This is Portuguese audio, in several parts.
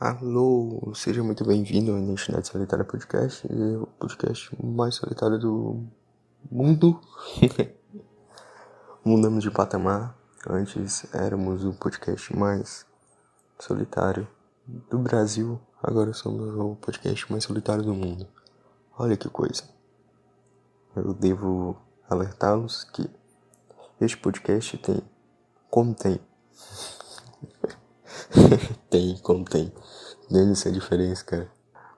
Alô, seja muito bem-vindo ao Identidade Solitária Podcast, o podcast mais solitário do mundo. Mudamos de patamar, antes éramos o podcast mais solitário do Brasil, agora somos o podcast mais solitário do mundo. Olha que coisa. Eu devo alertá-los que este podcast tem contém tem, contém. Nem essa diferença, cara.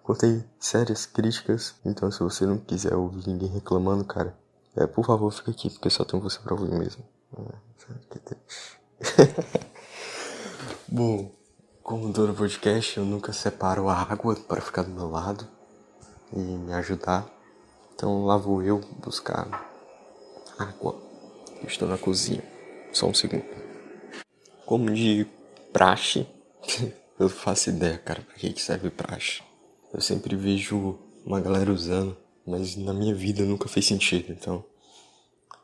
Contém sérias críticas, então se você não quiser ouvir ninguém reclamando, cara, é, por favor, fica aqui, porque só tem você pra ouvir mesmo. Bom, como todo podcast, eu nunca separo a água para ficar do meu lado e me ajudar. Então lá vou eu buscar água. estou na cozinha. Só um segundo. Como de praxe, eu faço ideia, cara, pra que serve praxe. Eu sempre vejo uma galera usando, mas na minha vida nunca fez sentido, então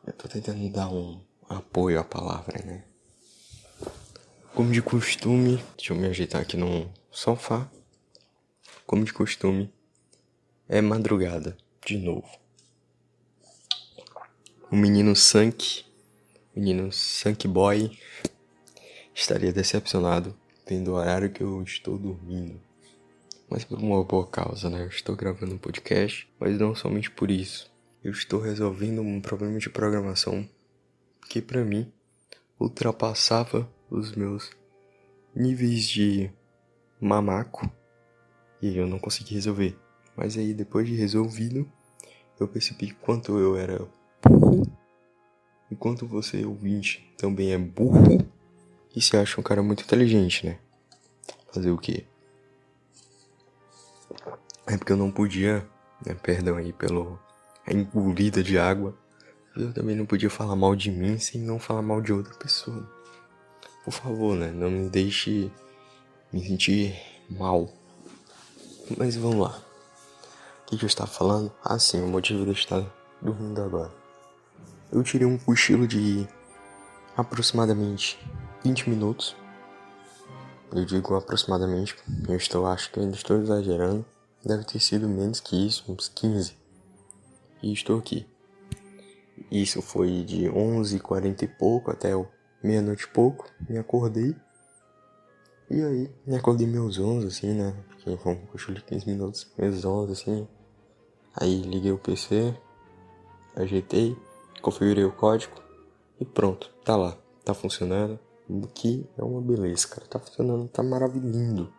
eu tô tentando dar um apoio à palavra, né? Como de costume, deixa eu me ajeitar aqui no sofá. Como de costume, é madrugada, de novo. O menino Sank, menino Sank Boy, estaria decepcionado tendo o horário que eu estou dormindo. Mas por uma boa causa, né? Eu estou gravando um podcast, mas não somente por isso. Eu estou resolvendo um problema de programação que para mim ultrapassava os meus níveis de mamaco e eu não consegui resolver. Mas aí depois de resolvido, eu percebi quanto eu era burro e quanto você ouvinte também é burro e se acha um cara muito inteligente, né? Fazer o quê? É porque eu não podia, né? Perdão aí pelo a engolida de água. Eu também não podia falar mal de mim sem não falar mal de outra pessoa. Por favor, né? Não me deixe me sentir mal. Mas vamos lá. O que, que eu estava falando? Ah, sim, o motivo de eu estar dormindo agora. Eu tirei um cochilo de aproximadamente 20 minutos. Eu digo aproximadamente, eu estou, acho que ainda estou exagerando. Deve ter sido menos que isso, uns 15. E estou aqui. Isso foi de 11h40 e pouco até meia-noite e pouco. Me acordei. E aí, me acordei meus 11, assim, né? Porque foi um cochilo de 15 minutos. Meus 11, assim. Aí liguei o PC, ajeitei, configurei o código e pronto, tá lá, tá funcionando que é uma beleza, cara. Tá funcionando, tá maravilhoso.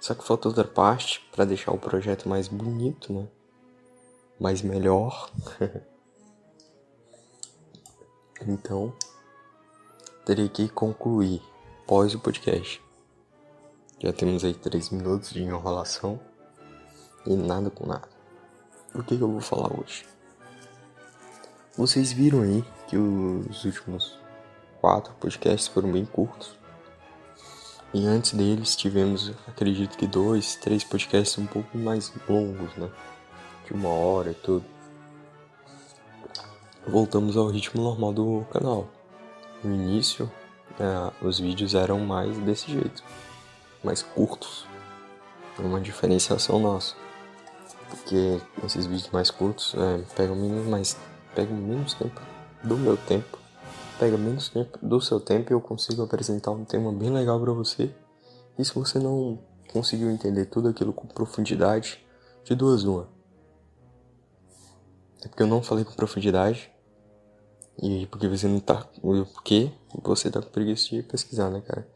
Só que falta outra parte para deixar o projeto mais bonito, né? Mais melhor. então, terei que concluir pós o podcast. Já temos aí três minutos de enrolação e nada com nada. O que, que eu vou falar hoje? Vocês viram aí que os últimos quatro podcasts foram bem curtos. E antes deles tivemos, acredito que dois, três podcasts um pouco mais longos, né? De uma hora e tudo. Voltamos ao ritmo normal do canal. No início, é, os vídeos eram mais desse jeito, mais curtos. Uma diferenciação nossa. Porque esses vídeos mais curtos é, pegam, menos, mais, pegam menos tempo do meu tempo pega menos tempo do seu tempo e eu consigo apresentar um tema bem legal para você. E se você não conseguiu entender tudo aquilo com profundidade, de duas uma. É porque eu não falei com profundidade. E porque você não tá. Porque você tá com preguiça de pesquisar, né, cara?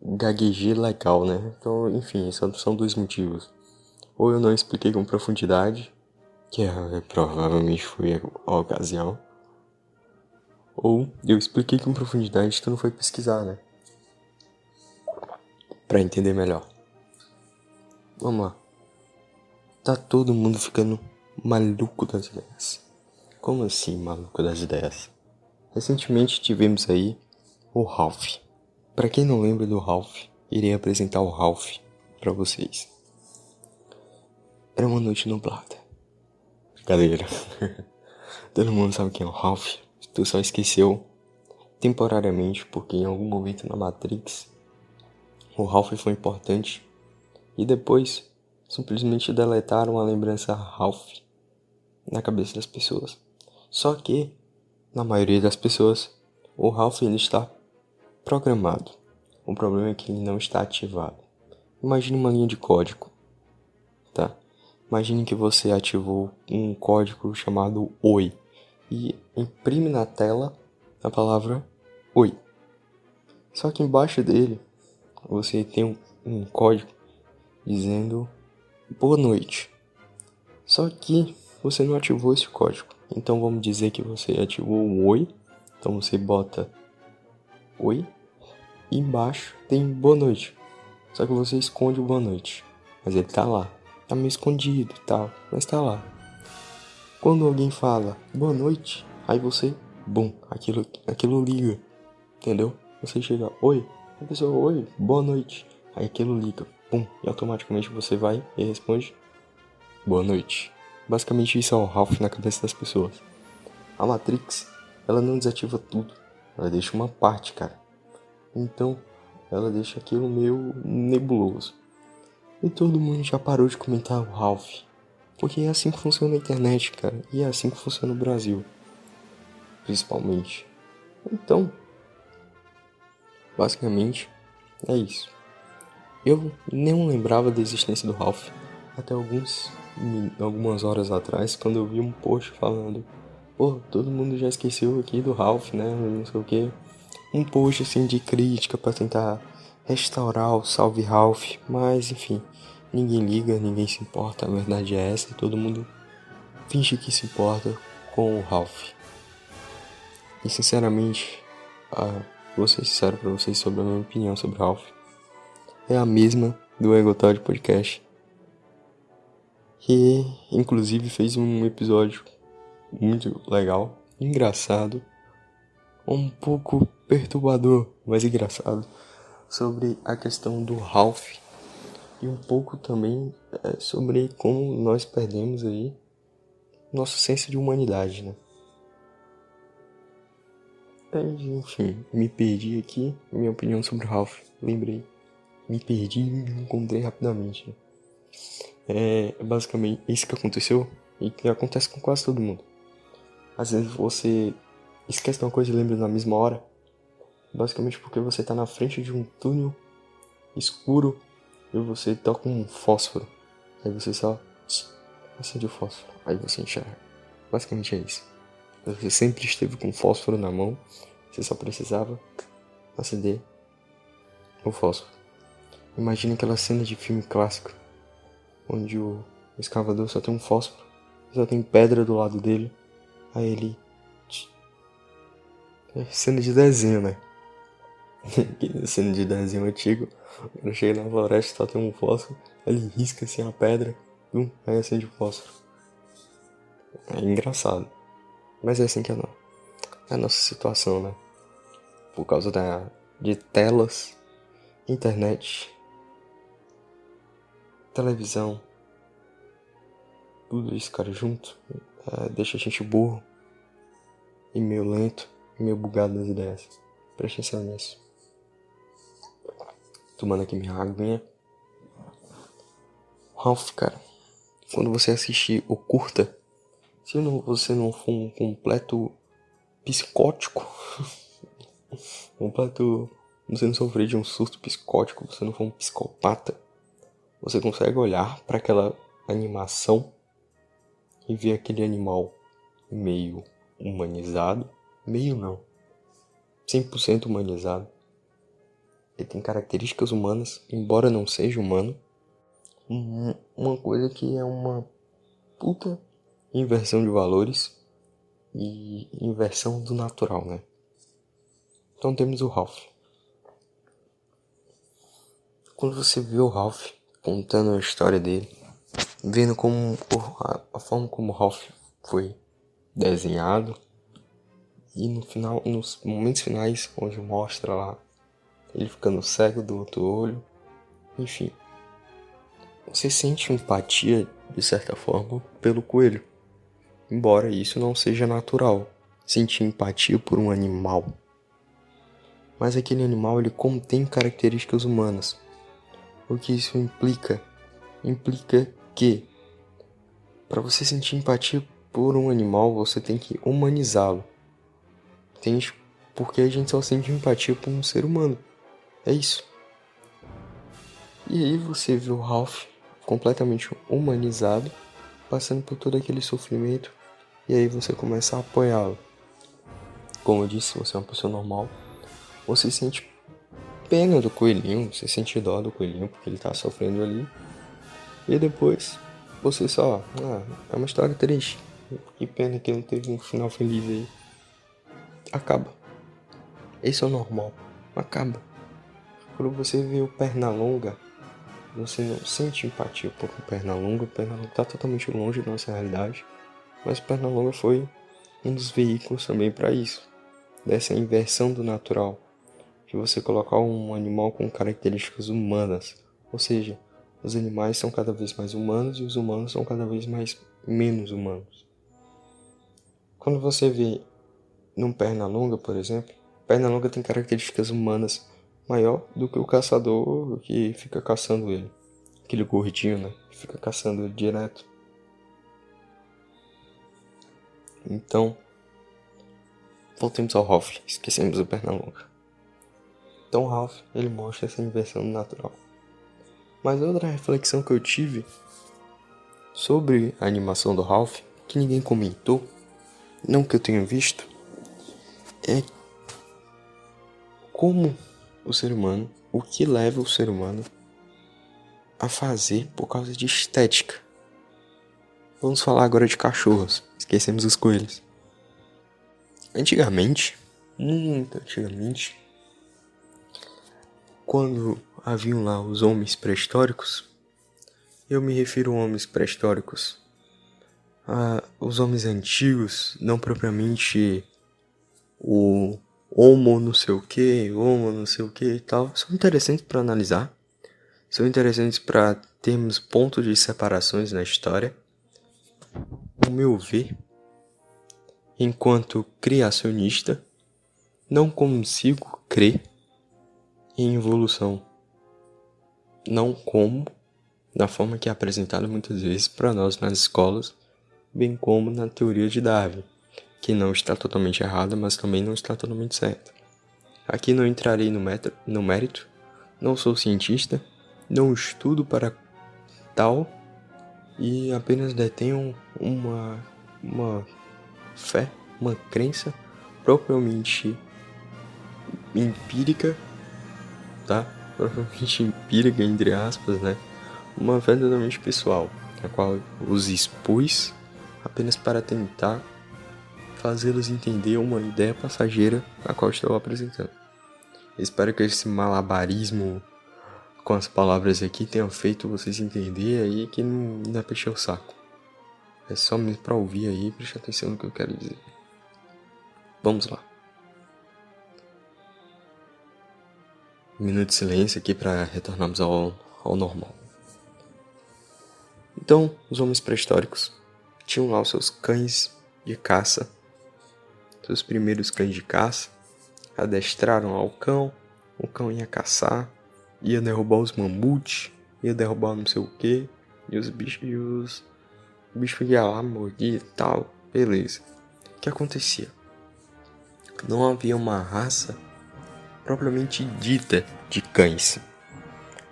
Gaguejei legal, né? Então, enfim, são dois motivos. Ou eu não expliquei com profundidade, que é, provavelmente foi a ocasião. Ou eu expliquei com profundidade, tu não foi pesquisar, né? Pra entender melhor. Vamos lá. Tá todo mundo ficando maluco das ideias. Como assim, maluco das ideias? Recentemente tivemos aí o Ralph. Para quem não lembra do Ralph, irei apresentar o Ralph para vocês. Era uma noite nublada. Galera, todo mundo sabe quem é o Ralph. Tu só esqueceu temporariamente porque em algum momento na Matrix o Ralph foi importante e depois simplesmente deletaram a lembrança Ralph na cabeça das pessoas. Só que, na maioria das pessoas, o Ralph ele está programado. O problema é que ele não está ativado. Imagine uma linha de código, tá? Imagine que você ativou um código chamado Oi e imprime na tela a palavra Oi. Só que embaixo dele você tem um, um código dizendo boa noite. Só que você não ativou esse código. Então vamos dizer que você ativou o oi. Então você bota oi. E embaixo tem boa noite. Só que você esconde o boa noite. Mas ele tá lá. Tá meio escondido e tal. Mas tá lá. Quando alguém fala boa noite, aí você, bum, aquilo, aquilo liga. Entendeu? Você chega, oi. A pessoa, oi, boa noite. Aí aquilo liga, pum, e automaticamente você vai e responde boa noite. Basicamente isso é o Ralph na cabeça das pessoas. A Matrix, ela não desativa tudo, ela deixa uma parte, cara. Então, ela deixa aquilo meio nebuloso. E todo mundo já parou de comentar o Ralph. Porque é assim que funciona a internet, cara. E é assim que funciona o Brasil. Principalmente. Então, basicamente, é isso. Eu nem lembrava da existência do Ralph até alguns algumas horas atrás, quando eu vi um post falando, pô, todo mundo já esqueceu aqui do Ralph, né? Não sei o que. Um post assim de crítica para tentar restaurar o Salve Ralph, mas enfim, ninguém liga, ninguém se importa, a verdade é essa, todo mundo finge que se importa com o Ralph. E sinceramente, ah, vou ser sincero pra vocês sobre a minha opinião sobre o Ralph. É a mesma do Egotod Podcast que inclusive fez um episódio muito legal, engraçado, um pouco perturbador, mas engraçado, sobre a questão do Ralph e um pouco também é, sobre como nós perdemos aí nosso senso de humanidade, né? É, enfim, me perdi aqui, minha opinião sobre o Ralph, lembrei, me perdi e me encontrei rapidamente. Né? É basicamente isso que aconteceu e que acontece com quase todo mundo. Às vezes você esquece uma coisa e lembra na mesma hora. Basicamente porque você está na frente de um túnel escuro e você toca um fósforo. Aí você só acende o fósforo. Aí você enxerga. Basicamente é isso. Você sempre esteve com fósforo na mão. Você só precisava acender o fósforo. Imagina aquela cena de filme clássico onde o escavador só tem um fósforo, só tem pedra do lado dele. Aí ele. É cena de desenho, né? cena de desenho antigo. Quando chega na floresta só tem um fósforo, ele risca assim a pedra, um, aí acende o fósforo. É engraçado. Mas é assim que é, não. é a nossa situação, né? Por causa da, de telas, internet, televisão, tudo isso, cara, junto, é, deixa a gente burro e meio lento e meio bugado das ideias. Preste atenção nisso. Tomando aqui minha aguinha. Ralph, cara, quando você assistir o curta, se não, você não for um completo psicótico, completo. Você não sofrer de um surto psicótico, você não for um psicopata você consegue olhar para aquela animação e ver aquele animal meio humanizado, meio não, 100% humanizado. Ele tem características humanas, embora não seja humano. Uma coisa que é uma puta inversão de valores e inversão do natural, né? Então temos o Ralph. Quando você vê o Ralph, contando a história dele, vendo como a, forma como Ralph foi desenhado e no final, nos momentos finais, onde mostra lá ele ficando cego do outro olho, enfim, você sente empatia de certa forma pelo coelho, embora isso não seja natural, sentir empatia por um animal. Mas aquele animal ele contém características humanas, o que isso implica implica que para você sentir empatia por um animal, você tem que humanizá-lo. Entende? Porque a gente só sente empatia por um ser humano. É isso. E aí você vê o Ralph completamente humanizado, passando por todo aquele sofrimento, e aí você começa a apoiá-lo. Como eu disse, você é uma pessoa normal, você sente pena do coelhinho, você sente dó do coelhinho porque ele tá sofrendo ali. E depois você só, ah, é uma história triste. Que pena que não teve um final feliz aí. Acaba. Esse é o normal. Acaba. Quando você vê o Pernalonga, você não sente empatia por o Pernalonga. O Pernalonga tá totalmente longe da nossa realidade. Mas o Pernalonga foi um dos veículos também para isso. Dessa inversão do natural de você colocar um animal com características humanas. Ou seja, os animais são cada vez mais humanos e os humanos são cada vez mais menos humanos. Quando você vê num perna longa, por exemplo, perna longa tem características humanas maior do que o caçador que fica caçando ele. Aquele gordinho, né? Que fica caçando ele direto. Então, voltemos ao Hoff. Esquecemos o perna longa. Então Ralph, ele mostra essa inversão natural. Mas outra reflexão que eu tive sobre a animação do Ralph, que ninguém comentou, não que eu tenha visto, é como o ser humano, o que leva o ser humano a fazer por causa de estética. Vamos falar agora de cachorros. Esquecemos os coelhos. Antigamente, muito antigamente, quando haviam lá os homens pré-históricos, eu me refiro a homens pré-históricos, a os homens antigos, não propriamente o homo não sei o que, homo não sei o que e tal, são interessantes para analisar, são interessantes para termos pontos de separações na história. O meu ver, enquanto criacionista, não consigo crer em evolução. Não como, na forma que é apresentado muitas vezes para nós nas escolas, bem como na teoria de Darwin, que não está totalmente errada, mas também não está totalmente certa. Aqui não entrarei no, no mérito, não sou cientista, não estudo para tal e apenas detenho uma, uma fé, uma crença propriamente empírica tá? Provavelmente empírica, entre aspas, né? Uma verdadeiramente pessoal, a qual os expus apenas para tentar fazê-los entender uma ideia passageira a qual estou apresentando. Espero que esse malabarismo com as palavras aqui tenha feito vocês entender aí que não, não é pra o saco. É só mesmo pra ouvir aí e prestar atenção no que eu quero dizer. Vamos lá. minuto de silêncio aqui para retornarmos ao, ao normal. Então, os homens pré-históricos tinham lá os seus cães de caça, seus primeiros cães de caça, adestraram ao cão, o cão ia caçar, ia derrubar os mamutes, ia derrubar não sei o que, e os bichos, e os bichos iam lá, mordia e tal, beleza. O que acontecia? Não havia uma raça propriamente dita de cães.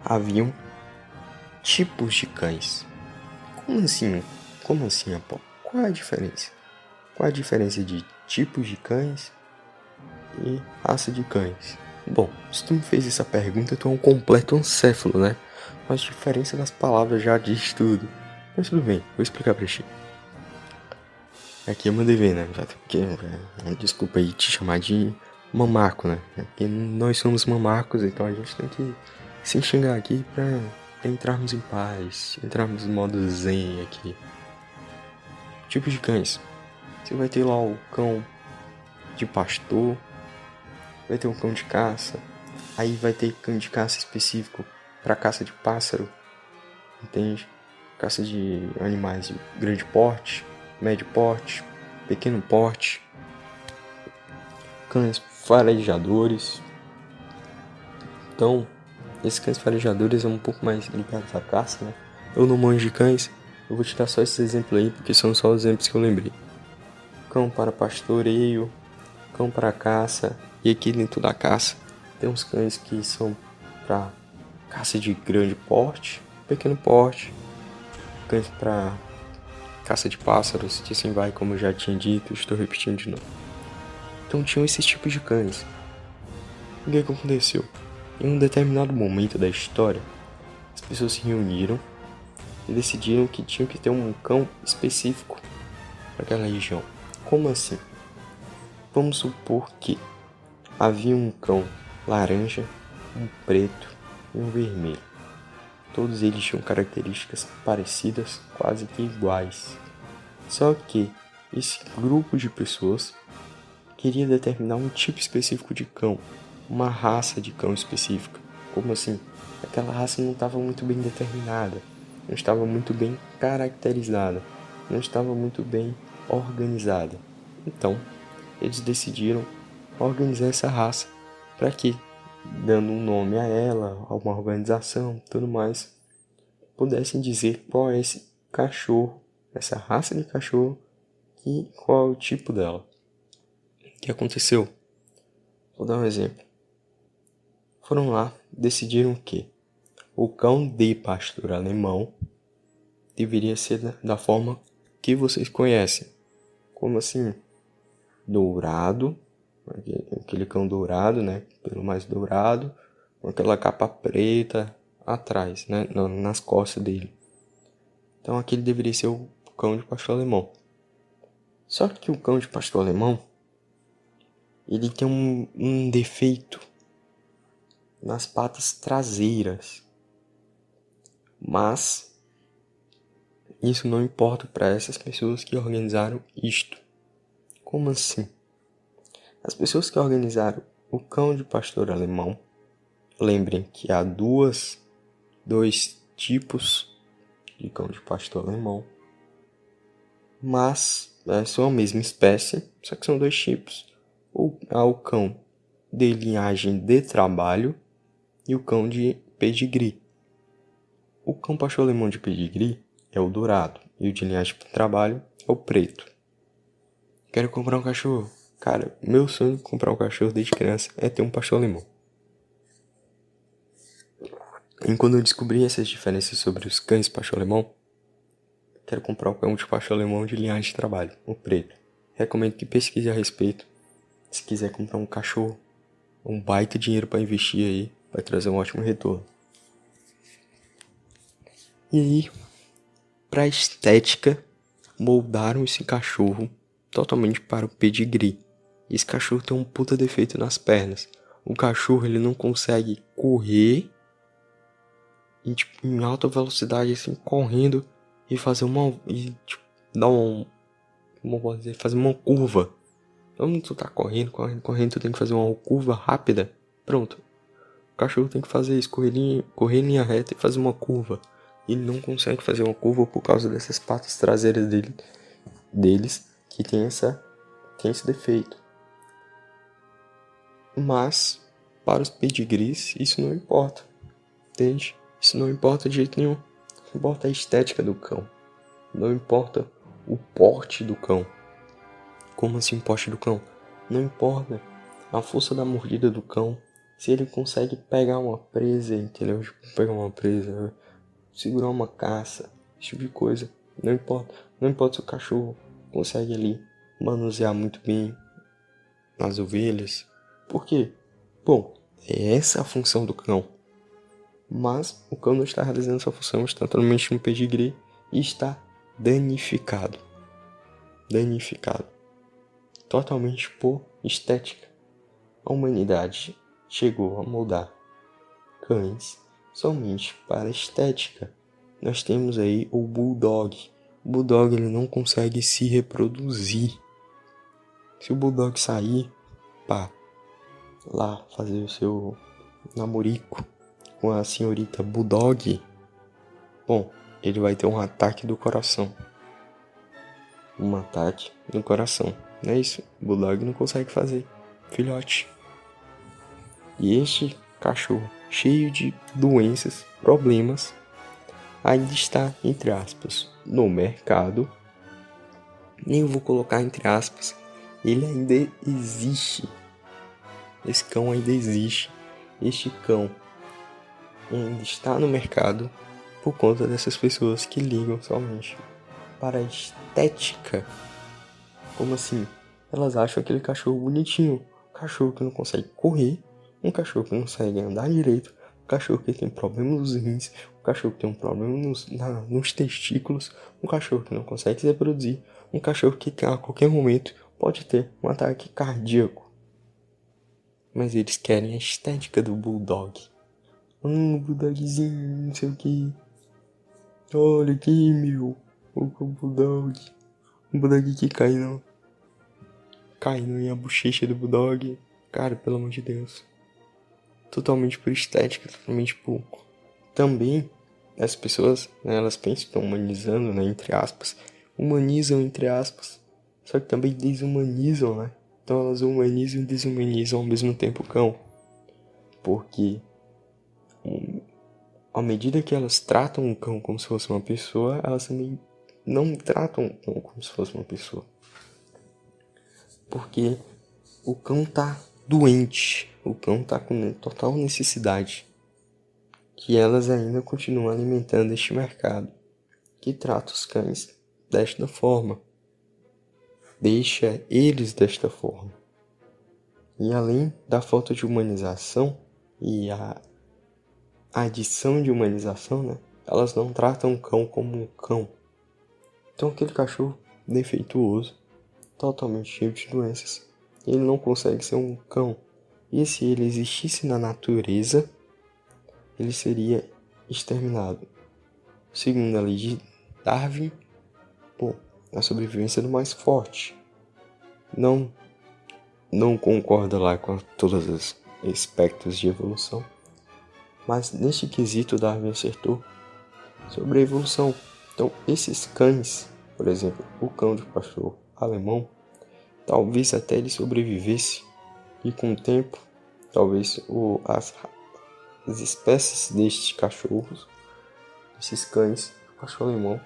Haviam tipos de cães. Como assim? Como assim, Apó? Qual é a diferença? Qual é a diferença de tipos de cães e raça de cães? Bom, se tu me fez essa pergunta, tu é um completo ancéfalo, né? Mas a diferença das palavras já diz tudo. Mas tudo bem, vou explicar pra ti. Aqui eu mandei ver, né? Porque, é, desculpa aí te chamar de mamaco, né? Porque nós somos mamacos, então a gente tem que se enxergar aqui para entrarmos em paz, entrarmos em modo zen aqui. Tipos de cães. Você vai ter lá o cão de pastor, vai ter um cão de caça, aí vai ter cão de caça específico para caça de pássaro, entende? Caça de animais de grande porte, médio porte, pequeno porte, cães farejadores. Então, esses cães farejadores são um pouco mais ligados à caça, né? eu não manjo de cães, eu vou tirar só esses exemplos aí, porque são só os exemplos que eu lembrei. Cão para pastoreio, cão para caça, e aqui dentro da caça tem uns cães que são para caça de grande porte, pequeno porte, cães para caça de pássaros, que assim vai, como eu já tinha dito, estou repetindo de novo. Então tinham esses tipos de cães. O que aconteceu? Em um determinado momento da história, as pessoas se reuniram e decidiram que tinham que ter um cão específico para aquela região. Como assim? Vamos supor que havia um cão laranja, um preto e um vermelho. Todos eles tinham características parecidas, quase que iguais. Só que esse grupo de pessoas queria determinar um tipo específico de cão, uma raça de cão específica. Como assim? Aquela raça não estava muito bem determinada, não estava muito bem caracterizada, não estava muito bem organizada. Então, eles decidiram organizar essa raça para que dando um nome a ela, a uma organização, tudo mais, pudessem dizer qual é esse cachorro, essa raça de cachorro e qual é o tipo dela. O que aconteceu? Vou dar um exemplo. Foram lá, decidiram que o cão de pastor alemão deveria ser da forma que vocês conhecem. Como assim? Dourado, aquele cão dourado, né? Pelo mais dourado, com aquela capa preta atrás, né? Nas costas dele. Então aquele deveria ser o cão de pastor alemão. Só que o cão de pastor alemão ele tem um, um defeito nas patas traseiras. Mas isso não importa para essas pessoas que organizaram isto. Como assim? As pessoas que organizaram o cão de pastor alemão, lembrem que há duas, dois tipos de cão de pastor alemão, mas né, são a mesma espécie, só que são dois tipos. O, há o cão de linhagem de trabalho e o cão de pedigree. O cão pastor alemão de pedigree é o dourado e o de linhagem de trabalho é o preto. Quero comprar um cachorro. Cara, meu sonho de comprar um cachorro desde criança é ter um pastor alemão. E quando eu descobri essas diferenças sobre os cães pastor alemão, quero comprar um cão de pastor alemão de linhagem de trabalho, o preto. Recomendo que pesquise a respeito. Se quiser comprar um cachorro, um baita dinheiro para investir aí, vai trazer um ótimo retorno. E aí, para estética, moldaram esse cachorro totalmente para o pedigree. Esse cachorro tem um puta defeito nas pernas. O cachorro ele não consegue correr tipo, em alta velocidade, assim, correndo e fazer uma. e tipo, dar um. Como posso dizer? Fazer uma curva. Então tu tá correndo, correndo, correndo, tu tem que fazer uma curva rápida. Pronto. O cachorro tem que fazer isso, correr, linha, correr em linha reta e fazer uma curva. Ele não consegue fazer uma curva por causa dessas patas traseiras dele, deles que tem essa tem esse defeito. Mas, para os pedigrees, isso não importa. Entende? Isso não importa de jeito nenhum. Não importa a estética do cão. Não importa o porte do cão. Como assim, porte do cão? Não importa a força da mordida do cão. Se ele consegue pegar uma presa, entendeu? Tipo, pegar uma presa, segurar uma caça, esse tipo de coisa. Não importa. Não importa se o cachorro consegue ali manusear muito bem as ovelhas, por quê? Bom, é essa a função do cão. Mas o cão não está realizando sua função, está totalmente no pedigree e está danificado. Danificado. Totalmente por estética. A humanidade chegou a moldar cães somente para estética. Nós temos aí o bulldog. O bulldog ele não consegue se reproduzir. Se o bulldog sair, pá, lá fazer o seu namorico com a senhorita Bulldog, bom, ele vai ter um ataque do coração. Um ataque do coração. Não é isso? O Bulldog não consegue fazer. Filhote. E este cachorro, cheio de doenças, problemas, ainda está, entre aspas, no mercado. Nem eu vou colocar entre aspas, ele ainda existe. Esse cão ainda existe. Este cão ainda está no mercado por conta dessas pessoas que ligam somente para a estética. Como assim? Elas acham aquele cachorro bonitinho, cachorro que não consegue correr, um cachorro que não consegue andar direito, um cachorro que tem problema nos rins, um cachorro que tem um problema nos, na, nos testículos, um cachorro que não consegue se reproduzir, um cachorro que a qualquer momento pode ter um ataque cardíaco. Mas eles querem a estética do bulldog. Hum, bulldogzinho, não sei o que. Olha aqui, meu. O bulldog. O bulldog que cai no. Cai no a bochecha do bulldog. Cara, pelo amor de Deus. Totalmente por estética, totalmente por. Também, as pessoas, né, elas pensam que estão humanizando, né, entre aspas. Humanizam, entre aspas. Só que também desumanizam, né? Então elas humanizam e desumanizam ao mesmo tempo o cão. Porque à medida que elas tratam o cão como se fosse uma pessoa, elas também não tratam o cão como se fosse uma pessoa. Porque o cão tá doente, o cão tá com total necessidade. Que elas ainda continuam alimentando este mercado que trata os cães desta forma. Deixa eles desta forma. E além da falta de humanização e a adição de humanização, né? Elas não tratam o cão como um cão. Então aquele cachorro defeituoso, totalmente cheio de doenças, ele não consegue ser um cão. E se ele existisse na natureza, ele seria exterminado. Segundo a lei de Darwin, pô, a sobrevivência do mais forte. Não não concorda lá com todos os aspectos de evolução, mas neste quesito Darwin acertou sobre a evolução. Então, esses cães, por exemplo, o cão de pastor alemão, talvez até ele sobrevivesse e com o tempo, talvez o, as, as espécies destes cachorros, esses cães, cachorro alemão,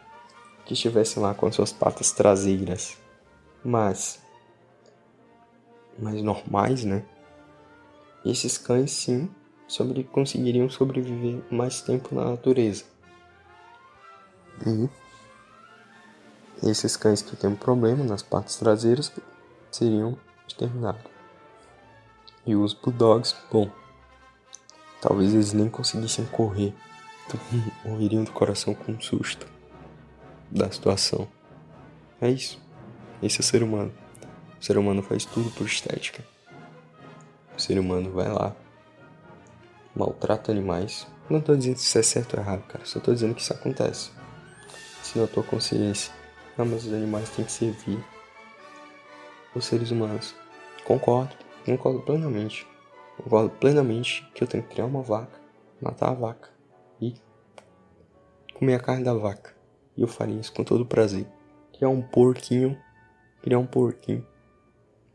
que estivessem lá com as suas patas traseiras, mas mais normais, né? Esses cães sim sobre conseguiriam sobreviver mais tempo na natureza. E esses cães que têm um problema nas partes traseiras seriam exterminados. E os bulldogs, bom, talvez eles nem conseguissem correr, então morreriam do coração com um susto da situação. É isso. Esse é o ser humano. O ser humano faz tudo por estética. O ser humano vai lá, maltrata animais. Não tô dizendo se isso é certo ou errado, cara. Só tô dizendo que isso acontece. Se na tua consciência, não, mas os animais têm que servir os seres humanos. Concordo, concordo plenamente. Concordo plenamente que eu tenho que criar uma vaca, matar a vaca e comer a carne da vaca. E eu faria isso com todo prazer. Criar um porquinho, criar um porquinho,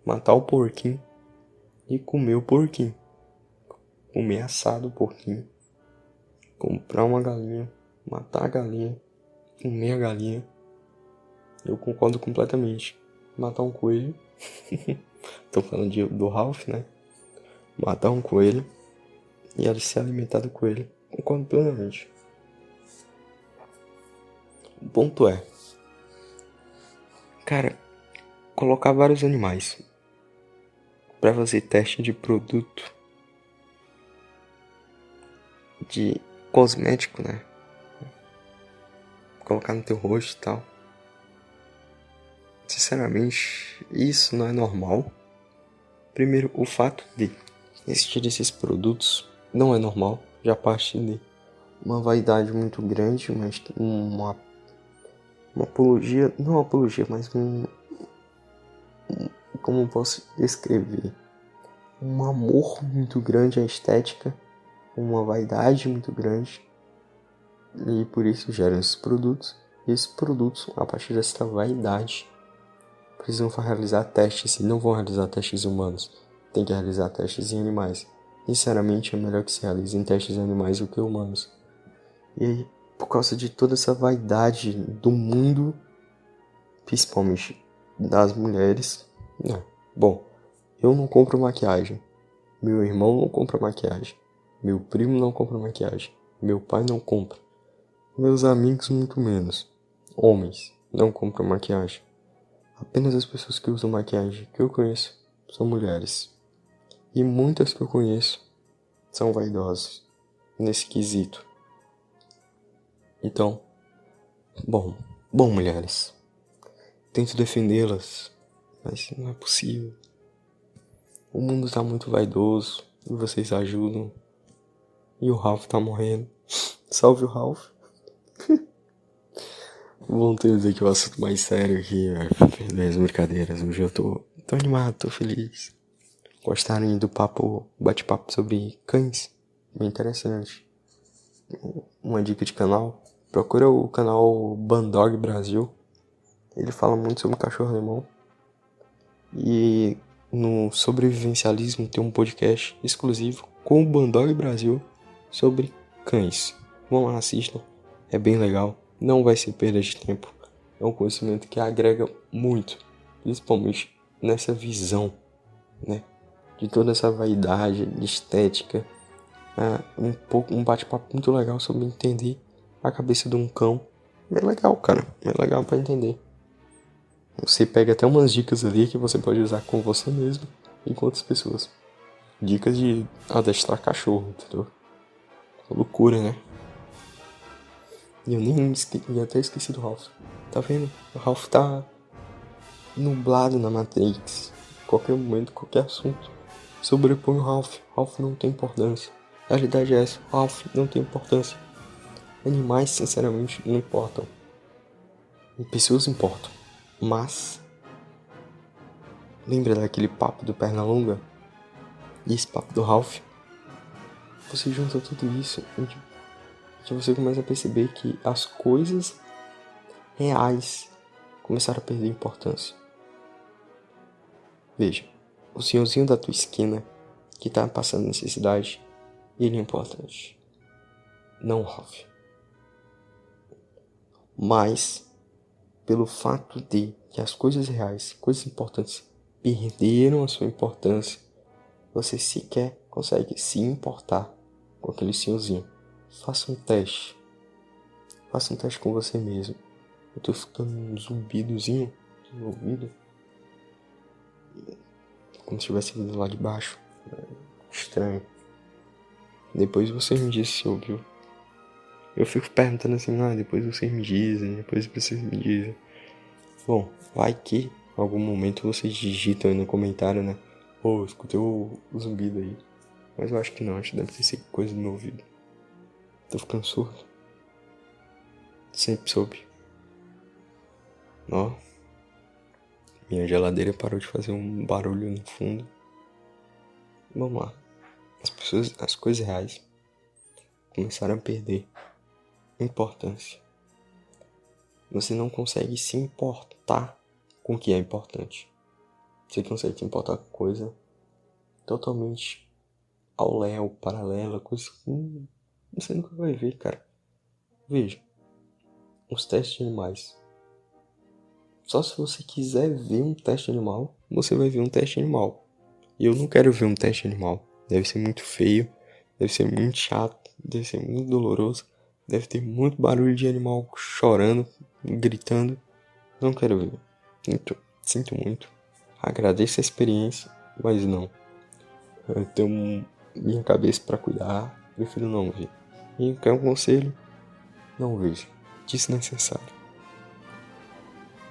matar o porquinho e comer o porquinho comer assado o porquinho, comprar uma galinha, matar a galinha, comer a galinha. Eu concordo completamente. Matar um coelho. Tô falando de, do Ralph, né? Matar um coelho e ele se alimentar do coelho. Concordo plenamente. O ponto é, cara, colocar vários animais para fazer teste de produto de cosmético, né? Colocar no teu rosto e tal. Sinceramente, isso não é normal. Primeiro, o fato de existir esses produtos não é normal. Já parte de uma vaidade muito grande, mas uma, uma apologia, não uma apologia, mas um, um como posso descrever? Um amor muito grande à estética uma vaidade muito grande e por isso geram esses produtos. E esses produtos, a partir dessa vaidade, precisam realizar testes e não vão realizar testes humanos, tem que realizar testes em animais. Sinceramente, é melhor que se realizem testes em animais do que humanos. E aí, por causa de toda essa vaidade do mundo, principalmente das mulheres. Né? Bom, eu não compro maquiagem. Meu irmão não compra maquiagem. Meu primo não compra maquiagem. Meu pai não compra. Meus amigos, muito menos. Homens não compram maquiagem. Apenas as pessoas que usam maquiagem que eu conheço são mulheres. E muitas que eu conheço são vaidosas nesse quesito. Então, bom, bom, mulheres. Tento defendê-las, mas não é possível. O mundo tá muito vaidoso e vocês ajudam. E o Ralph tá morrendo. Salve o Ralph. Voltemos aqui ao assunto mais sério aqui, das brincadeiras. Hoje eu tô, tô animado, tô feliz. Gostarem do papo, bate-papo sobre cães? Bem interessante. Uma dica de canal, procura o canal Bandog Brasil. Ele fala muito sobre cachorro alemão. E no sobrevivencialismo tem um podcast exclusivo com o Bandog Brasil sobre cães. Vão lá, assistam. É bem legal não vai ser perda de tempo. É um conhecimento que agrega muito, principalmente nessa visão, né? De toda essa vaidade, de estética. É um pouco um bate-papo muito legal sobre entender a cabeça de um cão. É legal, cara. É legal para entender. Você pega até umas dicas ali que você pode usar com você mesmo e com outras pessoas. Dicas de adestrar cachorro, entendeu? Loucura, né? E eu nem esque... eu até esqueci do Ralph. Tá vendo? O Ralph tá nublado na Matrix. Qualquer momento, qualquer assunto. Sobrepõe o Ralph. Ralph não tem importância. A realidade é essa. Ralph não tem importância. Animais, sinceramente, não importam. Pessoas importam. Mas. Lembra daquele papo do Pernalonga? E esse papo do Ralph? Você junta tudo isso e que você começa a perceber que as coisas reais começaram a perder importância. Veja, o senhorzinho da tua esquina que tá passando necessidade, ele é importante. Não o Ralph. Mas, pelo fato de que as coisas reais, coisas importantes, perderam a sua importância, você sequer consegue se importar com aquele senhorzinho. Faça um teste. Faça um teste com você mesmo. Eu tô ficando um zumbidozinho no ouvido. Como se estivesse vindo lá de baixo. Estranho. Depois você me diz se ouviu. Eu fico perguntando assim, ah, depois vocês me dizem, depois vocês me dizem. Bom, vai que algum momento vocês digitam aí no comentário, né? Pô, oh, escutei o, zumbido aí. Mas eu acho que não, acho que deve ser coisa no meu ouvido. Tô ficando surdo. Sempre soube. Ó. Minha geladeira parou de fazer um barulho no fundo. Vamos lá. As pessoas, as coisas reais começaram a perder importância. Você não consegue se importar com o que é importante. Você consegue se importar com coisa totalmente ao léu, paralela, coisa que você nunca vai ver, cara. Veja, os testes de animais. Só se você quiser ver um teste animal, você vai ver um teste animal. E eu não quero ver um teste animal. Deve ser muito feio, deve ser muito chato, deve ser muito doloroso, deve ter muito barulho de animal chorando, gritando. Não quero ver. Sinto, sinto muito. Agradeço a experiência, mas não. Eu tenho minha cabeça para cuidar, prefiro não ver. E quer um conselho? Não vejo. Desnecessário.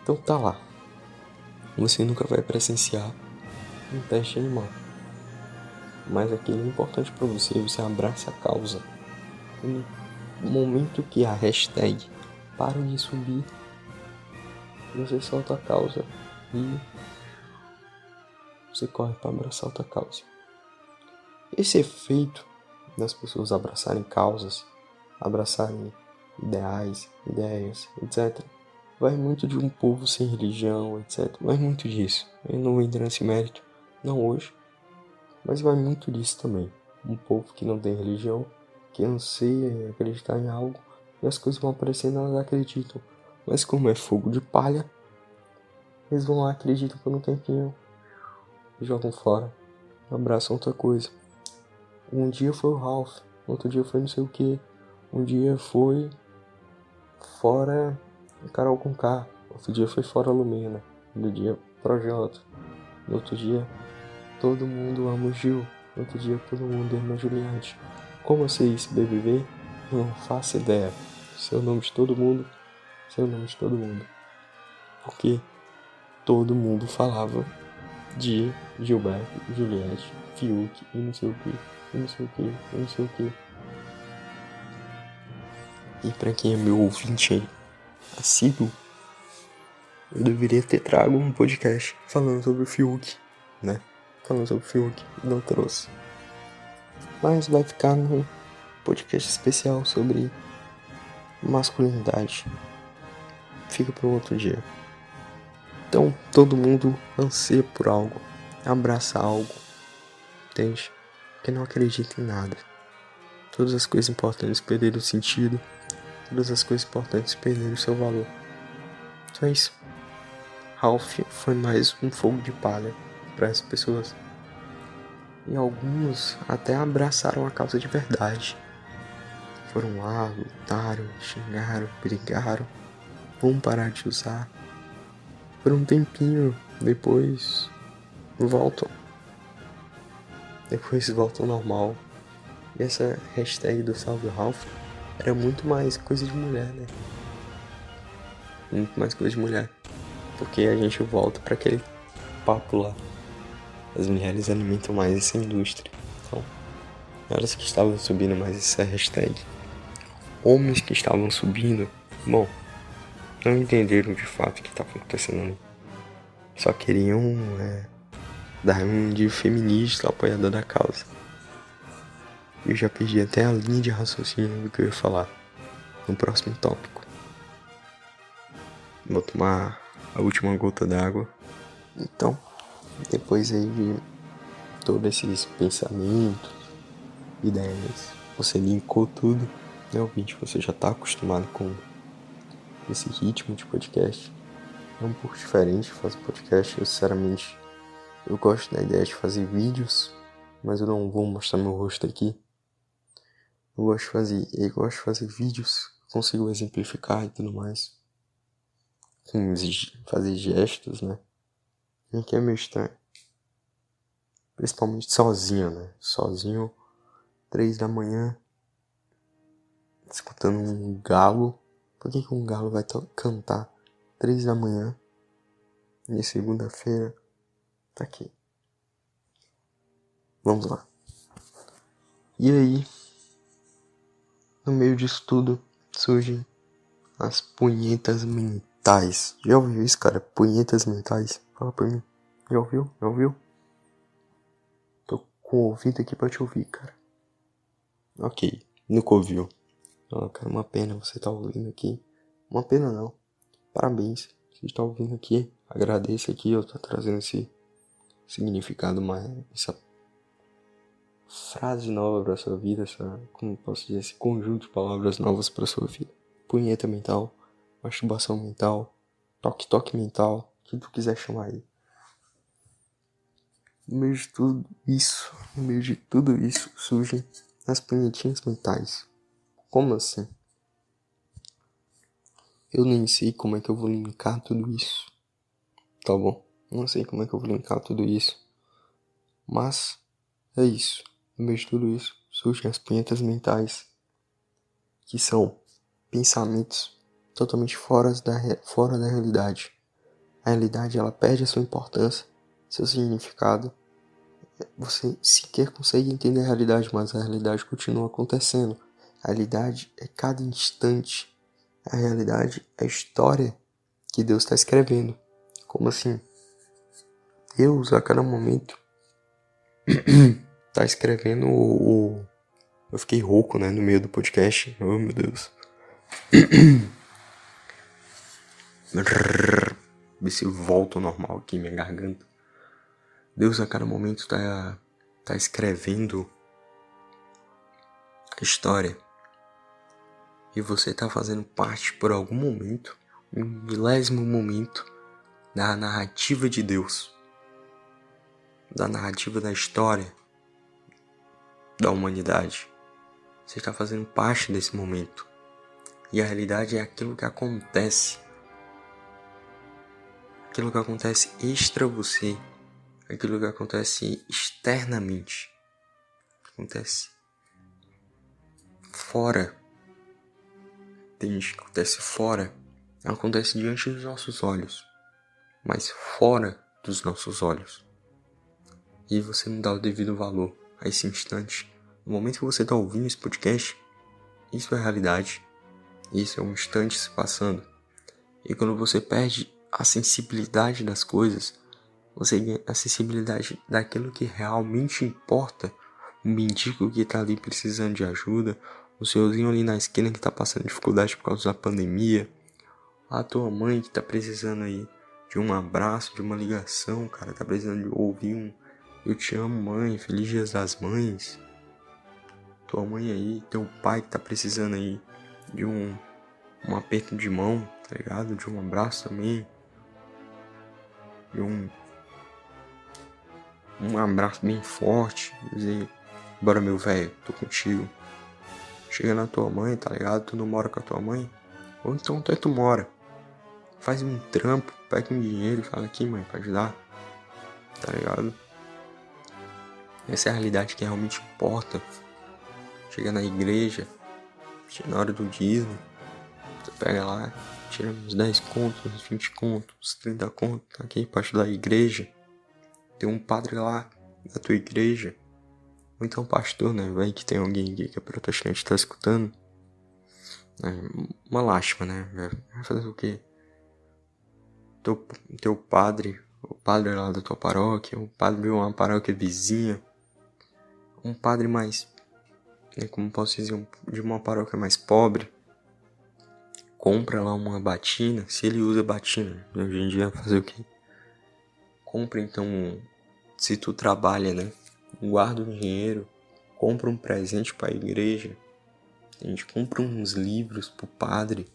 Então tá lá. Você nunca vai presenciar um teste animal. Mas aquilo é importante para você, você abraça a causa. no momento que a hashtag para de subir, você solta a causa e você corre para abraçar outra causa. Esse efeito das pessoas abraçarem causas, abraçarem ideais, ideias, etc. Vai muito de um povo sem religião, etc. Vai muito disso. Eu não vou nesse mérito, não hoje, mas vai muito disso também. Um povo que não tem religião, que anseia acreditar em algo, e as coisas vão aparecendo elas acreditam. Mas como é fogo de palha, eles vão lá, acreditam por um tempinho jogam fora. Abraçam outra coisa. Um dia foi o Ralph, outro dia foi não sei o que. Um dia foi fora Carol com K. Outro dia foi fora Lumena. Outro dia Projota. No outro dia todo mundo ama o Gil. Outro dia todo mundo ama a Juliette. Como eu sei isso, BBB? Não faço ideia. Seu nome de todo mundo, seu nome de todo mundo. Porque todo mundo falava de Gilberto, Juliette, Fiuk e não sei o que, e não sei o que, e não sei o que. E pra quem é meu ouvinte aí, assíduo, eu deveria ter trago um podcast falando sobre o Fiuk, né? Falando sobre o Fiuk, não trouxe. Mas vai ficar no podcast especial sobre masculinidade. Fica para outro dia. Então, todo mundo anseia por algo, abraça algo, entende? Que não acredita em nada. Todas as coisas importantes perderam sentido, todas as coisas importantes perderam seu valor. Então é isso. Ralph foi mais um fogo de palha para as pessoas. E alguns até abraçaram a causa de verdade. Foram lá, lutaram, xingaram, brigaram. Vão parar de usar. Por um tempinho, depois voltam. Depois voltam normal. E essa hashtag do Salve Ralph era muito mais coisa de mulher, né? Muito mais coisa de mulher. Porque a gente volta para aquele papo lá. As mulheres alimentam mais essa indústria. Então, elas que estavam subindo mais essa hashtag homens que estavam subindo, bom, não entenderam de fato o que estava acontecendo ali. Só queriam é, de feminista apoiador da causa. Eu já perdi até a linha de raciocínio do que eu ia falar no próximo tópico. Vou tomar a última gota d'água. Então, depois aí de todos esses pensamentos, ideias, você linkou tudo né, ouvinte, você já está acostumado com esse ritmo de podcast. É um pouco diferente fazer podcast. Eu, sinceramente, eu gosto da ideia de fazer vídeos, mas eu não vou mostrar meu rosto aqui. Eu gosto de fazer, eu gosto de fazer vídeos, consigo exemplificar e tudo mais. Fazer gestos, né? E aqui é meio estranho. Principalmente sozinho, né? Sozinho, três da manhã, escutando um galo. Por que, que um galo vai cantar três da manhã de segunda-feira? Tá aqui. Vamos lá. E aí, no meio disso tudo, surgem as punhetas mentais. Já ouviu isso, cara? Punhetas mentais? Fala pra mim. Já ouviu? Já ouviu? Tô com o ouvido aqui pra te ouvir, cara. Ok, nunca ouviu. Oh, cara, uma pena você tá ouvindo aqui. Uma pena não. Parabéns. Você está ouvindo aqui. Agradeço aqui. Eu estou trazendo esse significado, mais, essa frase nova para sua vida, essa, como posso dizer, esse conjunto de palavras novas para sua vida. Punheta mental, masturbação mental, toque-toque mental, o que tu quiser chamar aí. No meio de tudo isso, no meio de tudo isso, surgem as punhetinhas mentais. Como assim? Eu nem sei como é que eu vou linkar tudo isso. Tá bom? Não sei como é que eu vou linkar tudo isso. Mas é isso. No meio de tudo isso, surgem as punhetas mentais. Que são pensamentos totalmente fora da, fora da realidade. A realidade ela perde a sua importância, seu significado. Você sequer consegue entender a realidade, mas a realidade continua acontecendo. A realidade é cada instante. A realidade é a história que Deus está escrevendo. Como assim? Deus, a cada momento, está escrevendo o, o. Eu fiquei rouco, né, no meio do podcast. Oh, meu Deus. Ver se eu volto ao normal aqui, minha garganta. Deus a cada momento está tá escrevendo a história E você está fazendo parte por algum momento, um milésimo momento, da narrativa de Deus, da narrativa da história da humanidade. Você está fazendo parte desse momento. E a realidade é aquilo que acontece. Aquilo que acontece extra você. Aquilo que acontece externamente. Acontece fora. Entende? Acontece fora. Acontece diante dos nossos olhos. Mas fora dos nossos olhos. E você não dá o devido valor a esse instante. No momento que você está ouvindo esse podcast, isso é realidade. Isso é um instante se passando. E quando você perde a sensibilidade das coisas, você ganha a sensibilidade daquilo que realmente importa. O mendigo que está ali precisando de ajuda, o senhorzinho ali na esquina que está passando dificuldade por causa da pandemia, a tua mãe que está precisando aí de um abraço, de uma ligação, cara, tá precisando de ouvir um eu te amo, mãe, feliz dia das mães. Tua mãe aí, teu pai que tá precisando aí de um, um aperto de mão, tá ligado? De um abraço também. De um. Um abraço bem forte. Dizer, bora meu velho, tô contigo. Chega na tua mãe, tá ligado? Tu não mora com a tua mãe? Ou então até tu mora. Faz um trampo, pega um dinheiro e fala aqui, mãe, pra ajudar. Tá ligado? Essa é a realidade que realmente importa. Chega na igreja, na hora do dízimo, você pega lá, tira uns 10 contos, uns 20 contos, uns 30 contos, tá aqui para ajudar a igreja. Tem um padre lá da tua igreja. Ou então pastor, né? Vai que tem alguém aqui que é protestante tá escutando. É uma lástima, né? Vai fazer o quê? Teu, teu padre, o padre lá da tua paróquia, o padre de uma paróquia vizinha, um padre mais né, como posso dizer, de uma paróquia mais pobre, compra lá uma batina, se ele usa batina, hoje em dia fazer o quê? Compra então, se tu trabalha, né? Guarda o dinheiro, compra um presente para a igreja, a gente compra uns livros pro padre.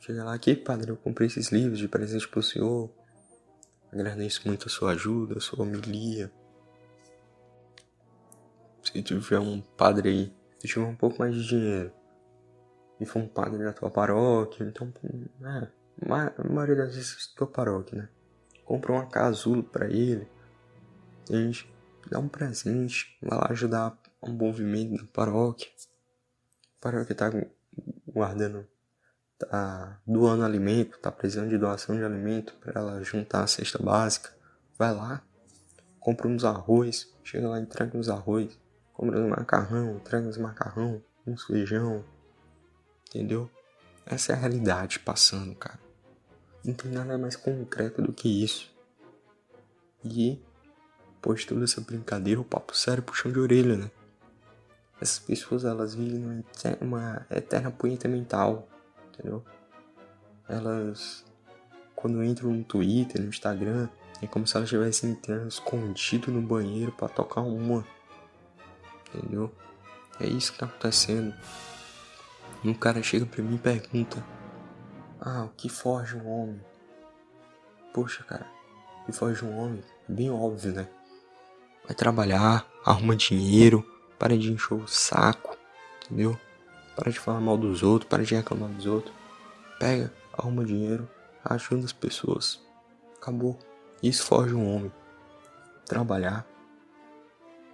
Chega lá, aqui padre, eu comprei esses livros de presente pro senhor. Agradeço muito a sua ajuda, a sua homilia. Se tu tiver um padre aí se tiver um pouco mais de dinheiro e for um padre da tua paróquia, então, é, a maioria das vezes tua paróquia, né? Compra uma casulo para ele, entende? Dá um presente, vai lá ajudar um movimento da paróquia. A paróquia tá guardando, tá doando alimento, tá precisando de doação de alimento para ela juntar a cesta básica. Vai lá, compra uns arroz, chega lá e entrega uns arroz comprando macarrão, traga uns macarrão, uns feijão, entendeu? Essa é a realidade passando, cara. Não tem nada mais concreto do que isso. E, depois de toda essa brincadeira, o papo sério puxão de orelha, né? Essas pessoas, elas vivem uma eterna punheta mental, entendeu? Elas, quando entram no Twitter, no Instagram, é como se elas estivessem entrando escondido no banheiro para tocar uma entendeu? É isso que tá acontecendo. Um cara chega pra mim e pergunta: Ah, o que forja um homem? Poxa, cara, o que forja um homem? É bem óbvio, né? Vai trabalhar, arruma dinheiro, para de encher o saco, entendeu? Para de falar mal dos outros, para de reclamar dos outros. Pega, arruma dinheiro, ajuda as pessoas. Acabou. Isso forja um homem. Trabalhar,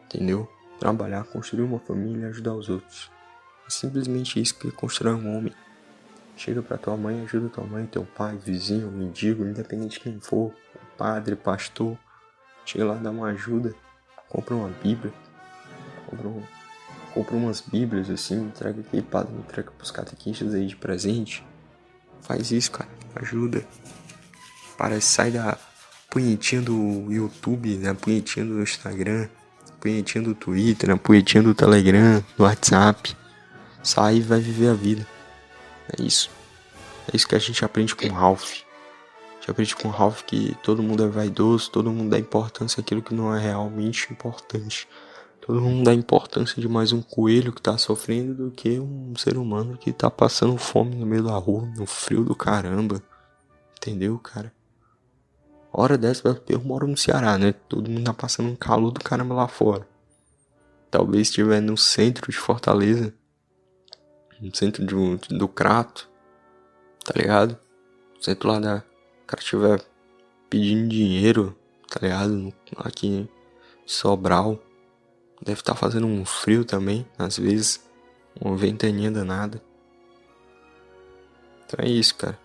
entendeu? Trabalhar, construir uma família e ajudar os outros. É simplesmente isso que constrói um homem. Chega para tua mãe, ajuda tua mãe, teu pai, vizinho, mendigo, independente de quem for, padre, pastor. Chega lá, dá uma ajuda, compra uma Bíblia, compra, um, compra umas Bíblias assim, entrega aqui, padre, entrega pros catequistas aí de presente. Faz isso, cara, ajuda. Parece sai da punhetinha do YouTube, né? Punhetinha do Instagram punhetinha do Twitter, na punhetinha do Telegram, do WhatsApp. Sai e vai viver a vida. É isso. É isso que a gente aprende com o Ralph. A gente aprende com o Ralph que todo mundo é vaidoso, todo mundo dá importância àquilo que não é realmente importante. todo mundo dá importância de mais um coelho que tá sofrendo do que um ser humano que tá passando fome no meio da rua, no frio do caramba. Entendeu, cara? Hora dessa, eu moro no Ceará, né? Todo mundo tá passando um calor do caramba lá fora. Talvez estiver no centro de Fortaleza. No centro do, do Crato. Tá ligado? No centro lá da. O cara estiver pedindo dinheiro, tá ligado? Aqui Sobral. Deve estar tá fazendo um frio também, às vezes. Uma ventania danada. Então é isso, cara.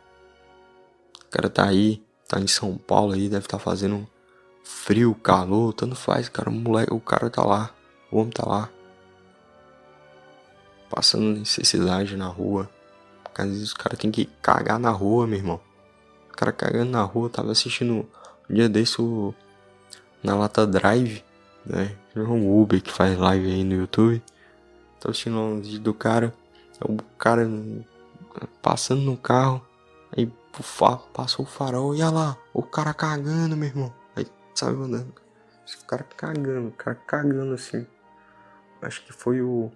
O cara tá aí, tá em São Paulo aí, deve estar tá fazendo frio, calor, tanto faz, cara. O moleque, o cara tá lá, o homem tá lá. Passando necessidade na rua. Às vezes o cara tem que cagar na rua, meu irmão. O cara cagando na rua, tava assistindo um dia desse o, na Lata Drive né? Um Uber que faz live aí no YouTube. Tô assistindo um vídeo do cara. O cara passando no carro. Aí passou o farol. E olha lá, o cara cagando, meu irmão. Aí sabe andando. O cara cagando, o cara cagando assim. Acho que foi o,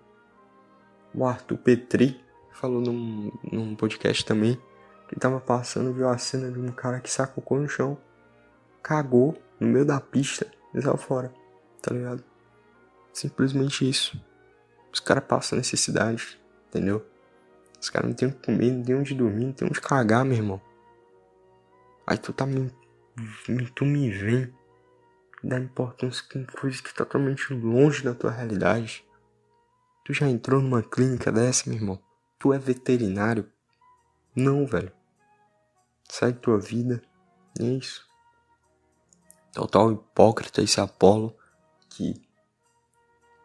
o Arthur Petri. Falou num, num podcast também. Que tava passando, viu a cena de um cara que sacou no chão. Cagou no meio da pista e saiu fora tá ligado? Simplesmente isso. Os caras passam necessidade, entendeu? Os caras não tem o comer, não tem onde dormir, não tem onde cagar, meu irmão. Aí tu tá me. Tu me vem dar importância com coisas que tá totalmente longe da tua realidade. Tu já entrou numa clínica dessa, meu irmão? Tu é veterinário? Não, velho. Sai da tua vida. É isso. Total hipócrita esse Apolo que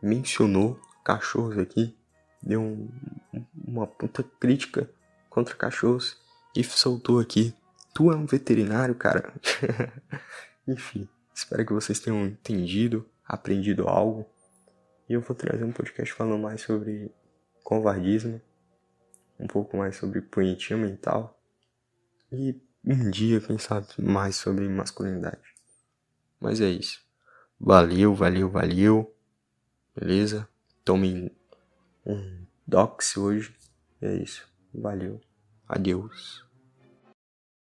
mencionou cachorros aqui, deu um, uma puta crítica contra cachorros e soltou aqui. Tu é um veterinário, cara. Enfim, espero que vocês tenham entendido, aprendido algo. E eu vou trazer um podcast falando mais sobre covardismo, um pouco mais sobre punhetinha mental e um dia, quem sabe, mais sobre masculinidade. Mas é isso. Valeu, valeu, valeu. Beleza? Tomem um dox hoje. É isso. Valeu. Adeus.